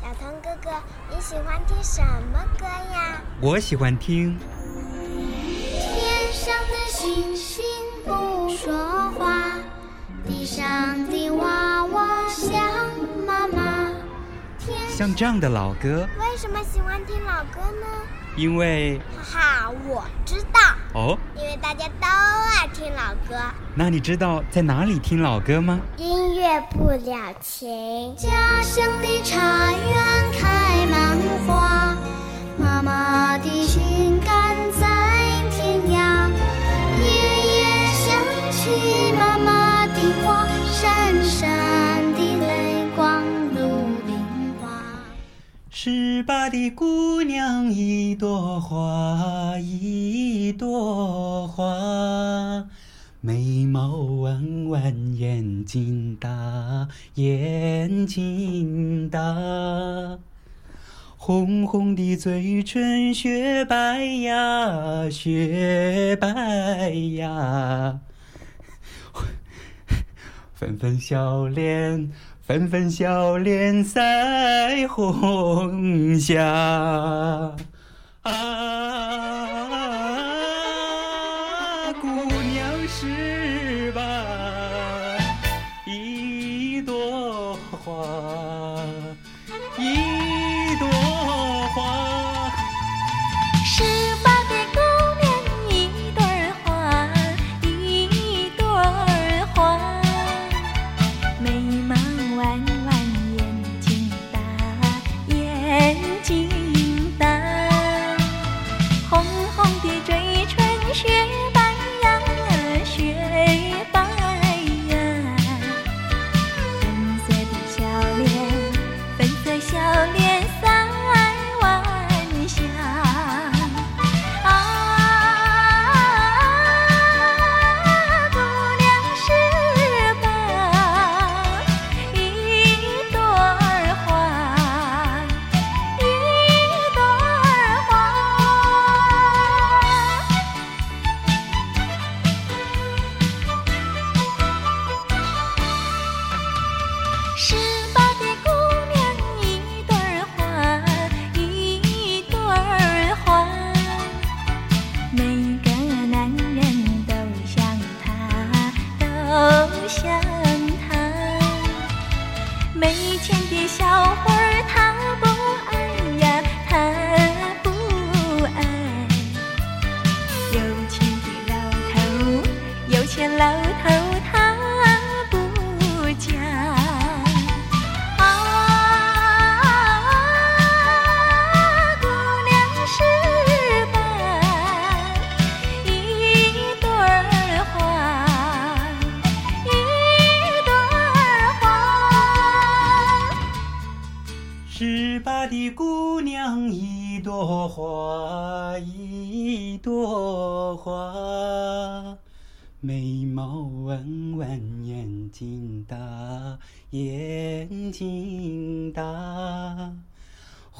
小童哥哥，你喜欢听什么歌呀？我喜欢听。天上的星星不说话，地上的娃娃想妈妈。像这样的老歌，为什么喜欢听老歌呢？因为，哈哈，我知道。哦，因为大家都爱听老歌。那你知道在哪里听老歌吗？音乐不了情。家乡的茶园开满花，妈妈的心肝在天涯。夜夜想起妈妈十八的姑娘一朵花，一朵花，眉毛弯弯，眼睛大，眼睛大，红红的嘴唇雪白呀，雪白呀，粉粉笑脸。纷纷笑脸腮红霞，啊，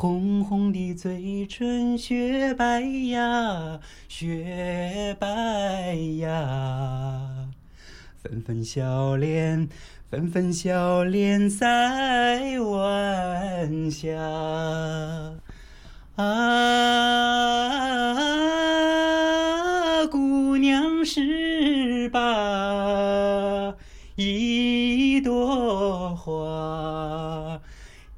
红红的嘴唇雪白呀，雪白呀。纷纷笑脸，纷纷笑脸在晚霞。啊，姑娘十八，一朵花，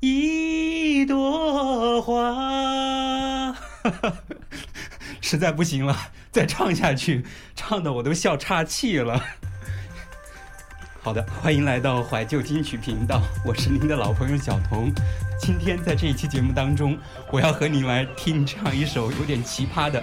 一朵花。实在不行了，再唱下去，唱的我都笑岔气了。好的，欢迎来到怀旧金曲频道，我是您的老朋友小童。今天在这一期节目当中，我要和您来听唱一首有点奇葩的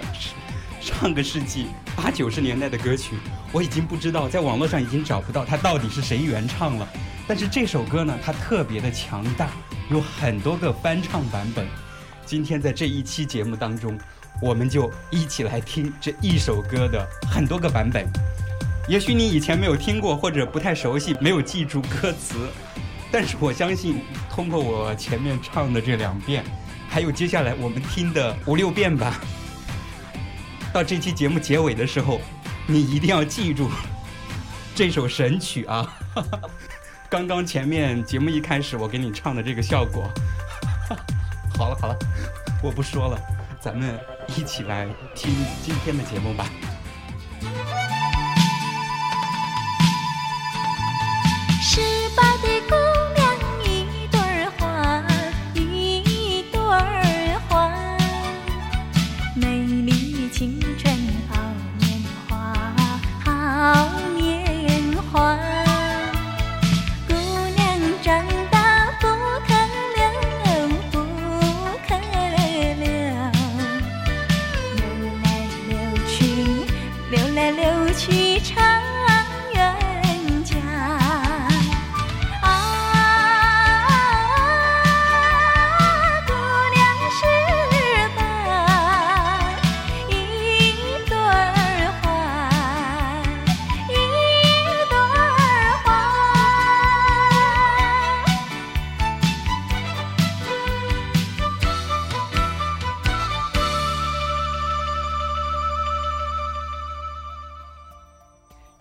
上个世纪八九十年代的歌曲。我已经不知道，在网络上已经找不到它到底是谁原唱了。但是这首歌呢，它特别的强大，有很多个翻唱版本。今天在这一期节目当中，我们就一起来听这一首歌的很多个版本。也许你以前没有听过，或者不太熟悉，没有记住歌词，但是我相信，通过我前面唱的这两遍，还有接下来我们听的五六遍吧，到这期节目结尾的时候，你一定要记住这首神曲啊！刚刚前面节目一开始我给你唱的这个效果，好了好了，我不说了，咱们一起来听今天的节目吧。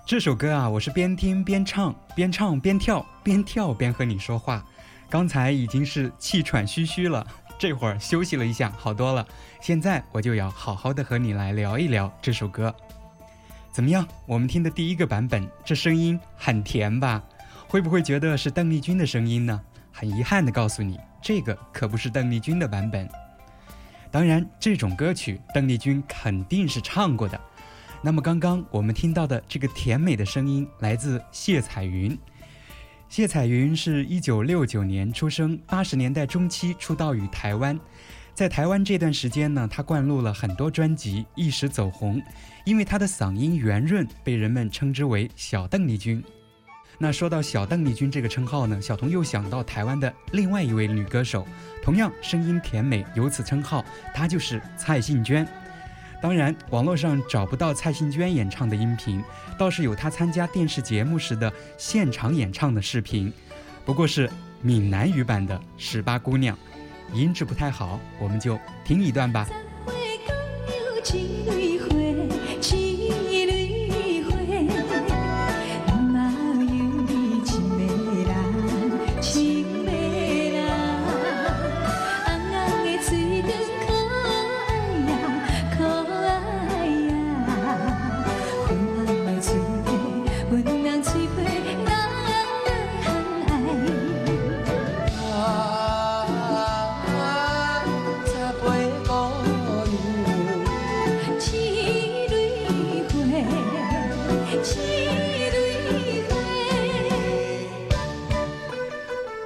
这首歌啊，我是边听边唱，边唱边跳，边跳边和你说话。刚才已经是气喘吁吁了，这会儿休息了一下，好多了。现在我就要好好的和你来聊一聊这首歌。怎么样？我们听的第一个版本，这声音很甜吧？会不会觉得是邓丽君的声音呢？很遗憾的告诉你，这个可不是邓丽君的版本。当然，这种歌曲邓丽君肯定是唱过的。那么刚刚我们听到的这个甜美的声音来自谢彩云。谢彩云是一九六九年出生，八十年代中期出道于台湾。在台湾这段时间呢，她灌录了很多专辑，一时走红。因为她的嗓音圆润，被人们称之为“小邓丽君”。那说到小邓丽君这个称号呢，小童又想到台湾的另外一位女歌手，同样声音甜美，有此称号，她就是蔡幸娟。当然，网络上找不到蔡幸娟演唱的音频，倒是有她参加电视节目时的现场演唱的视频，不过是闽南语版的《十八姑娘》，音质不太好，我们就听一段吧。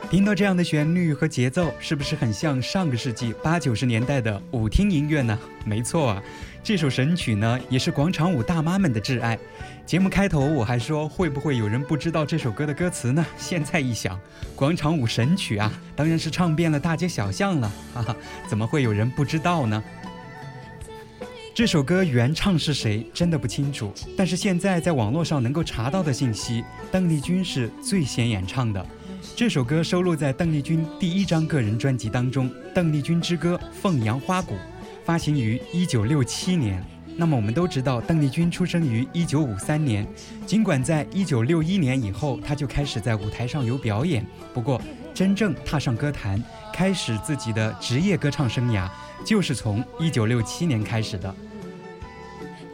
听到这样的旋律和节奏，是不是很像上个世纪八九十年代的舞厅音乐呢？没错啊，这首神曲呢，也是广场舞大妈们的挚爱。节目开头我还说，会不会有人不知道这首歌的歌词呢？现在一想，广场舞神曲啊，当然是唱遍了大街小巷了，哈哈，怎么会有人不知道呢？这首歌原唱是谁，真的不清楚。但是现在在网络上能够查到的信息，邓丽君是最先演唱的。这首歌收录在邓丽君第一张个人专辑当中，《邓丽君之歌·凤阳花鼓》，发行于一九六七年。那么我们都知道，邓丽君出生于一九五三年，尽管在一九六一年以后，她就开始在舞台上有表演，不过真正踏上歌坛，开始自己的职业歌唱生涯，就是从一九六七年开始的。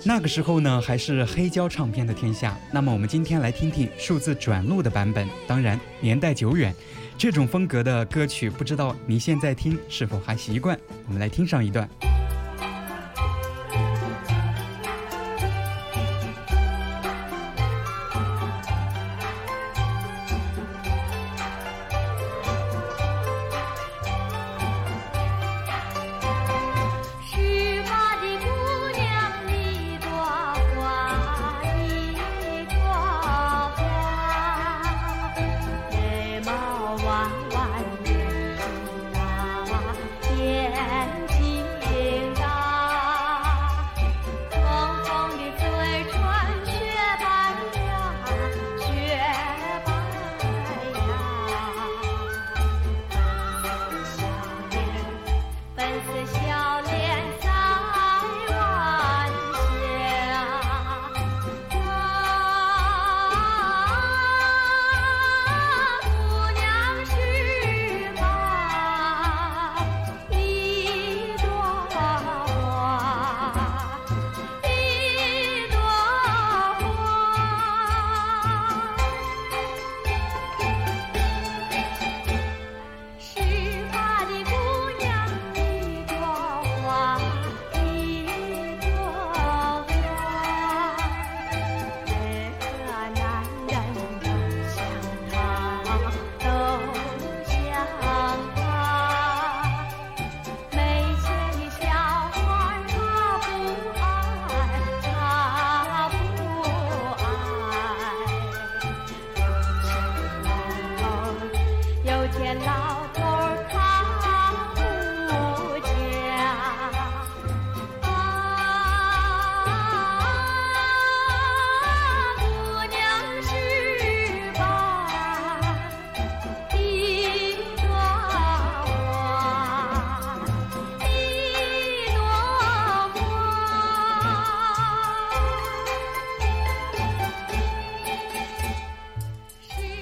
那个时候呢，还是黑胶唱片的天下。那么我们今天来听听数字转录的版本，当然年代久远，这种风格的歌曲，不知道你现在听是否还习惯？我们来听上一段。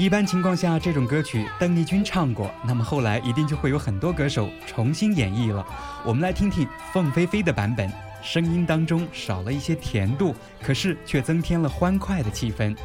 一般情况下，这种歌曲邓丽君唱过，那么后来一定就会有很多歌手重新演绎了。我们来听听凤飞飞的版本，声音当中少了一些甜度，可是却增添了欢快的气氛。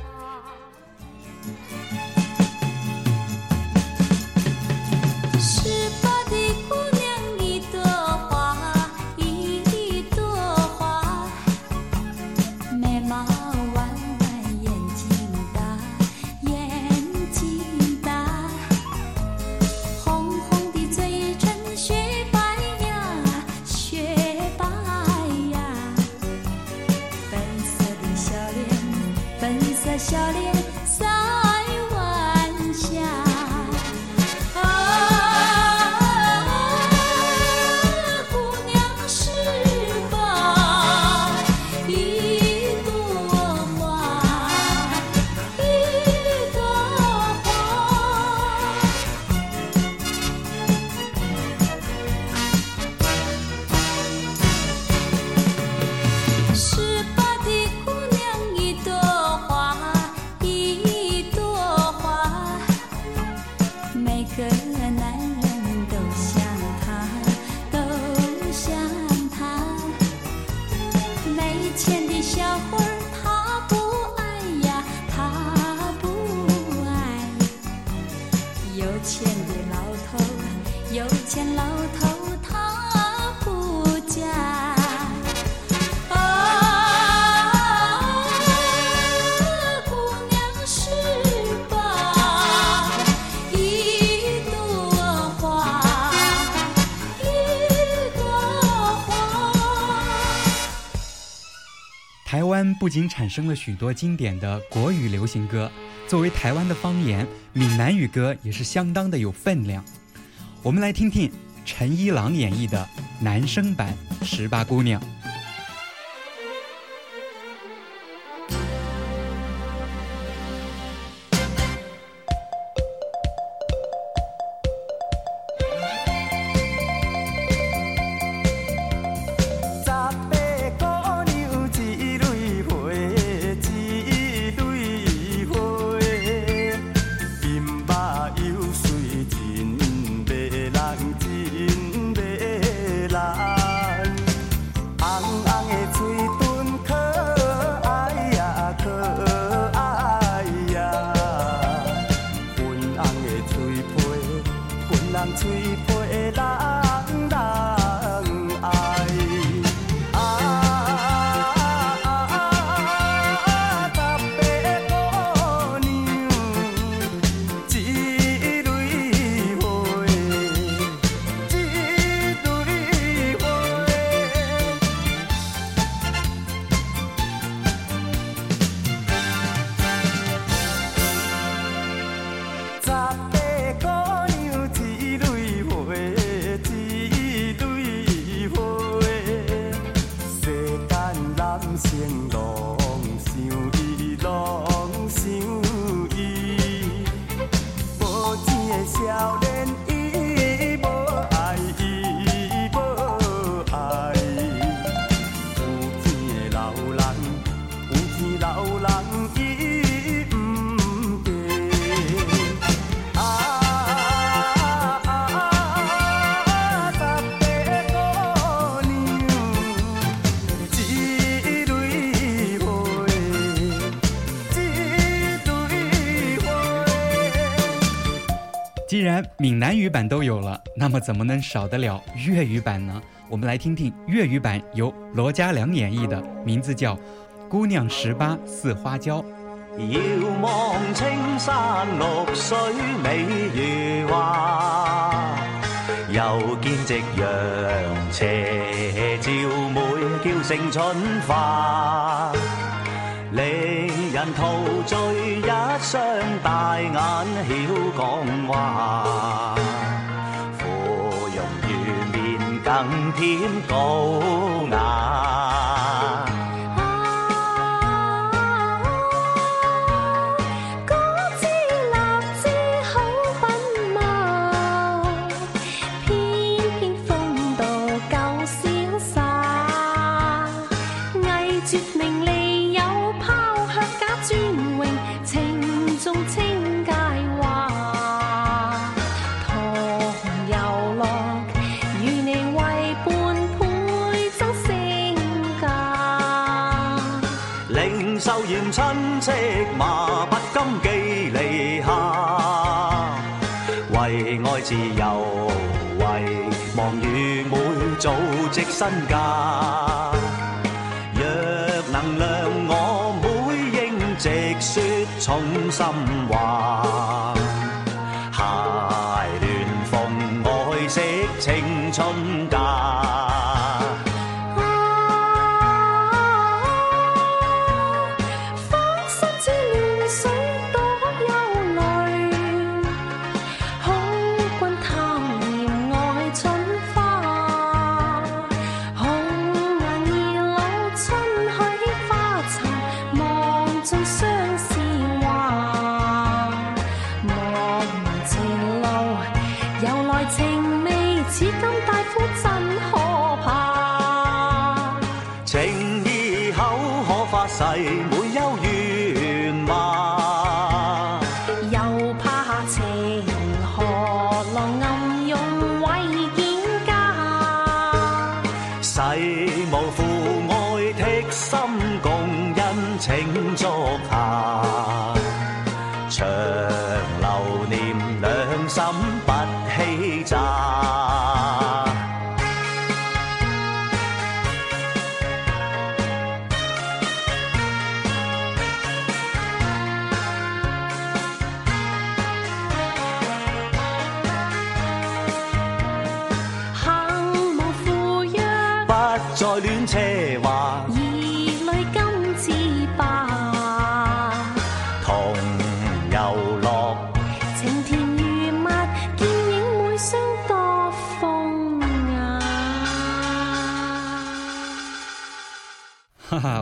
仅产生了许多经典的国语流行歌，作为台湾的方言，闽南语歌也是相当的有分量。我们来听听陈一郎演绎的男生版《十八姑娘》。南语版都有了，那么怎么能少得了粤语版呢？我们来听听粤语版由罗嘉良演绎的，名字叫《姑娘十八似花娇》。遥望青山绿水美如画，又见夕阳斜照美，娇胜春花。令人陶醉一双大眼晓讲话，更添高雅。身价。若能谅我每应直说重心话，鞋鸾凤爱惜青春价。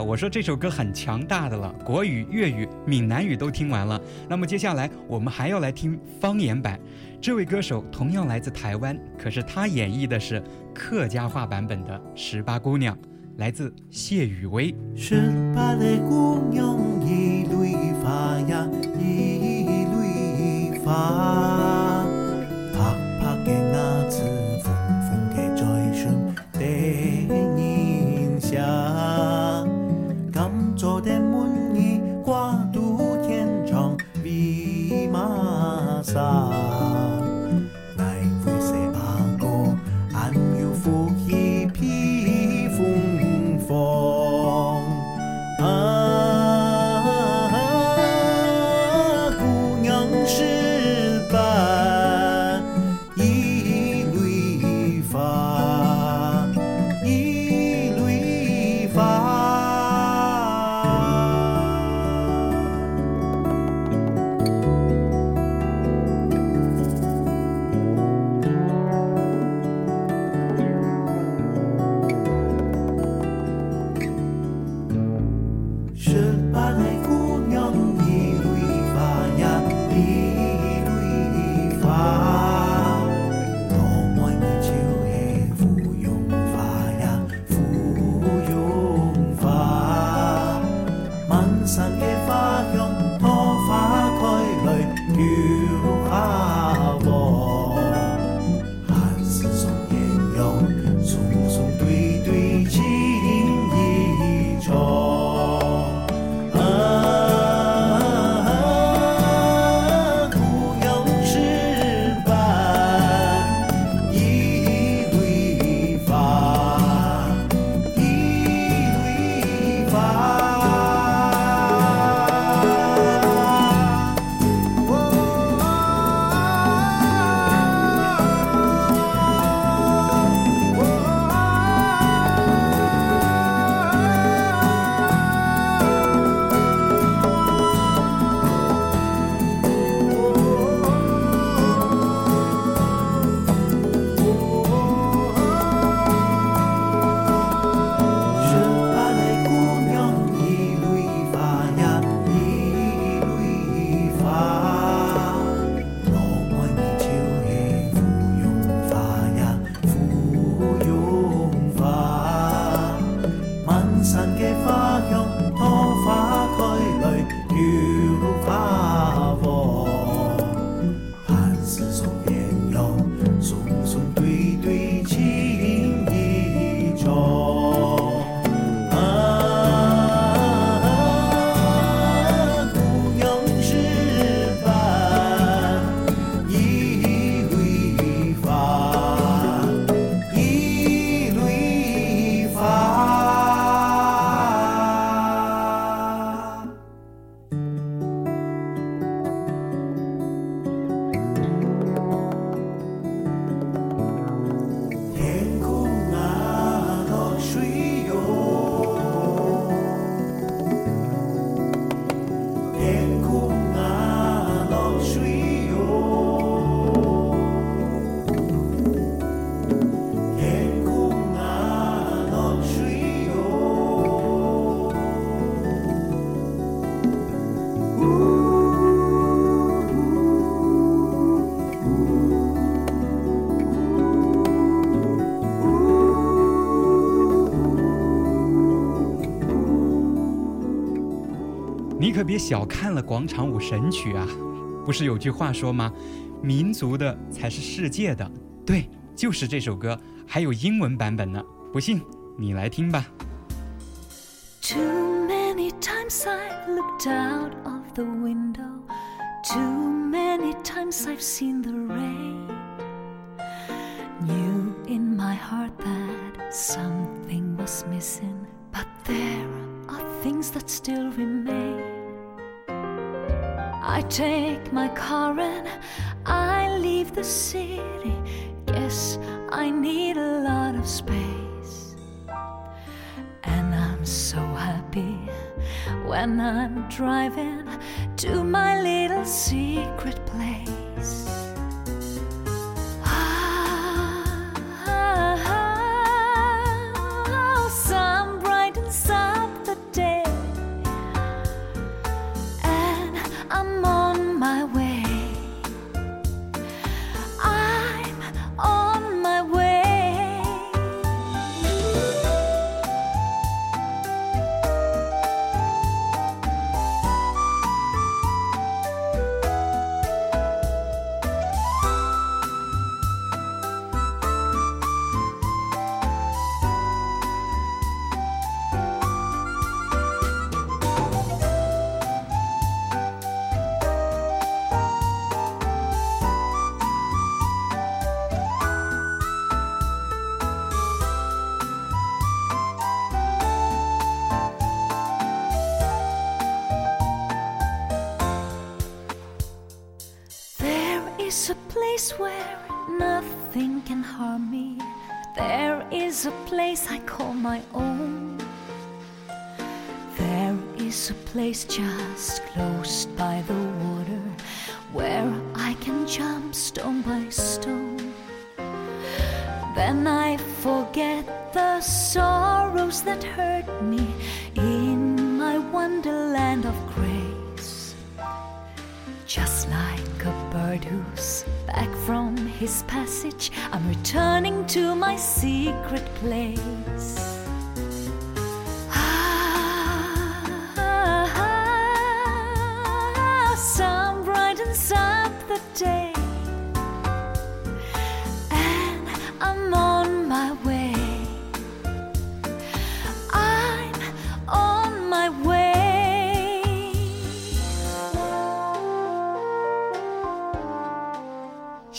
我说这首歌很强大的了，国语、粤语、闽南语都听完了。那么接下来我们还要来听方言版，这位歌手同样来自台湾，可是他演绎的是客家话版本的《十八姑娘》，来自谢雨薇。十八的姑娘一缕发呀，一缕发。别小看了广场舞神曲啊！不是有句话说吗？民族的才是世界的。对，就是这首歌，还有英文版本呢。不信你来听吧。Too many times I've looked out of the window. Too many times I've seen the rain. Take my car and I leave the city. Yes, I need a lot of space. And I'm so happy when I'm driving to my little secret place. Place I call my own. There is a place just close by the Just like a bird who's back from his passage, I'm returning to my secret place.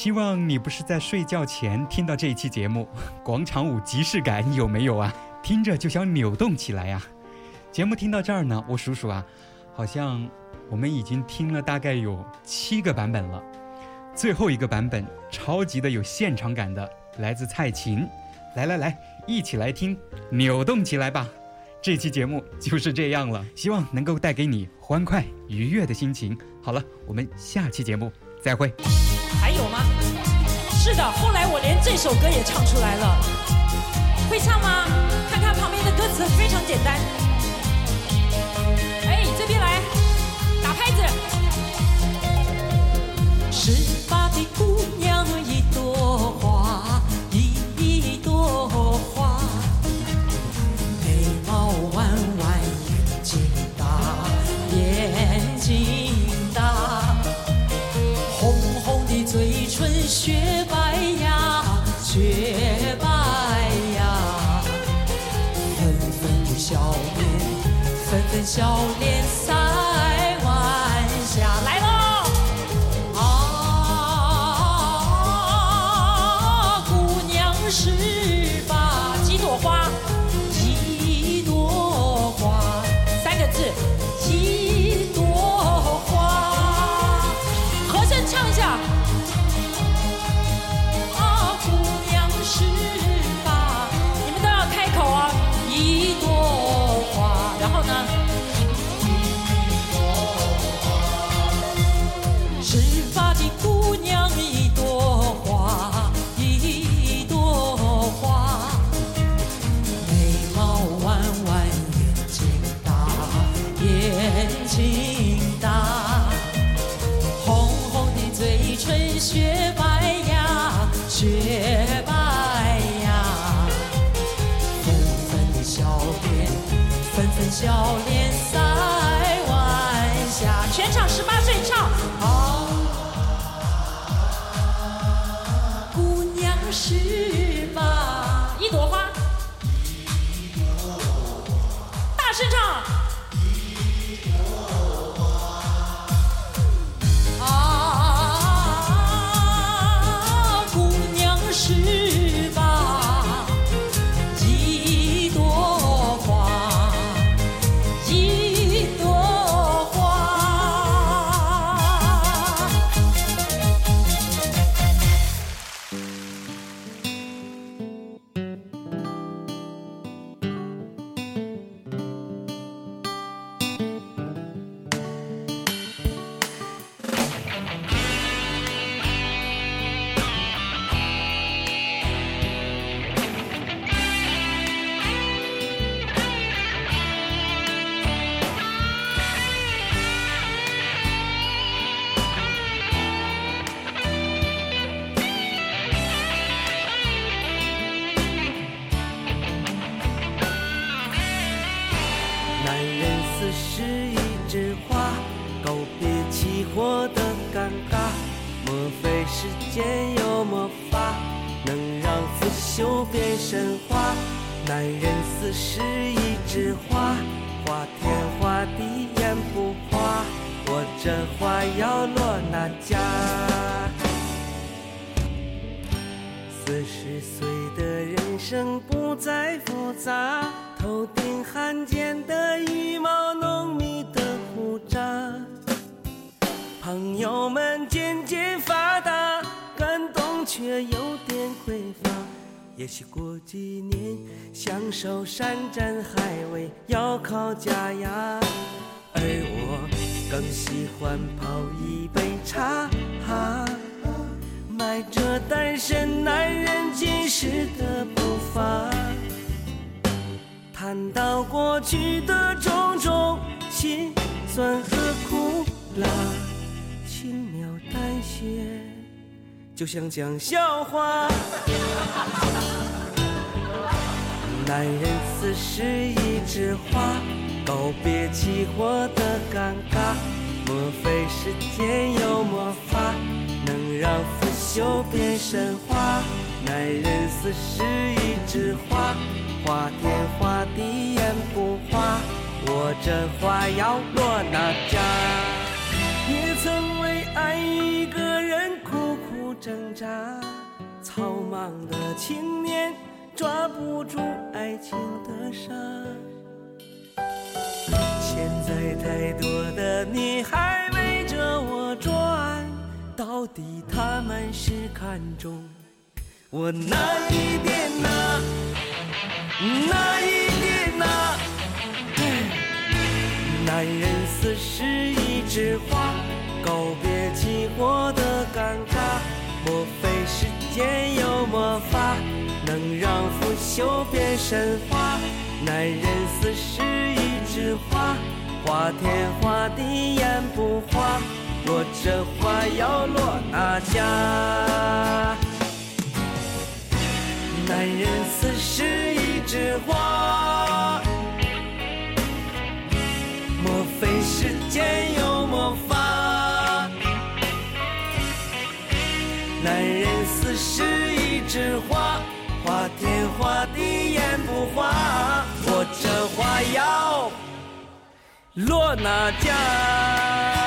希望你不是在睡觉前听到这一期节目，广场舞即视感有没有啊？听着就想扭动起来呀、节目听到这儿呢，我数数啊，好像我们已经听了大概有七个版本了。最后一个版本超级的有现场感的，来自蔡琴。来来来，一起来听，扭动起来吧！这期节目就是这样了，希望能够带给你欢快愉悦的心情。好了，我们下期节目再会。还有吗？是的，后来我连这首歌也唱出来了。会唱吗？看看旁边的歌词，非常简单。笑脸。大男人死是一枝花，告别起火的尴尬。莫非世间有魔法，能让腐朽变神话？男人死是一枝花，花天花地眼不花，我这花要落哪家？四十岁的人生不再复杂，头顶罕见的羽毛，浓密的胡渣。朋友们渐渐发达，感动却有点匮乏。也许过几年，享受山珍海味，要靠家呀。而我更喜欢泡一杯茶。迈着单身男人今时的步伐，谈到过去的种种辛酸和苦辣，轻描淡写，就像讲笑话。男人死是一枝花，告别起火的尴尬。莫非世间有魔法，能让腐朽变神话？男人四十一枝花，花天花地眼不花，我这花要落哪家？也曾为爱一个人苦苦挣扎，草莽的青年抓不住爱情的沙。现在太多的女孩围着我转，到底他们是看中我哪一点呢？哪一点呢？男人死是一枝花，告别寂寞的尴尬。莫非世间有魔法，能让腐朽变神话？男人死是一枝花，花天花地眼不花，我这花要落哪家？男人死是一枝花，莫非世间有魔法？男人死是一枝花，花天花地眼不花，我这花要落哪家？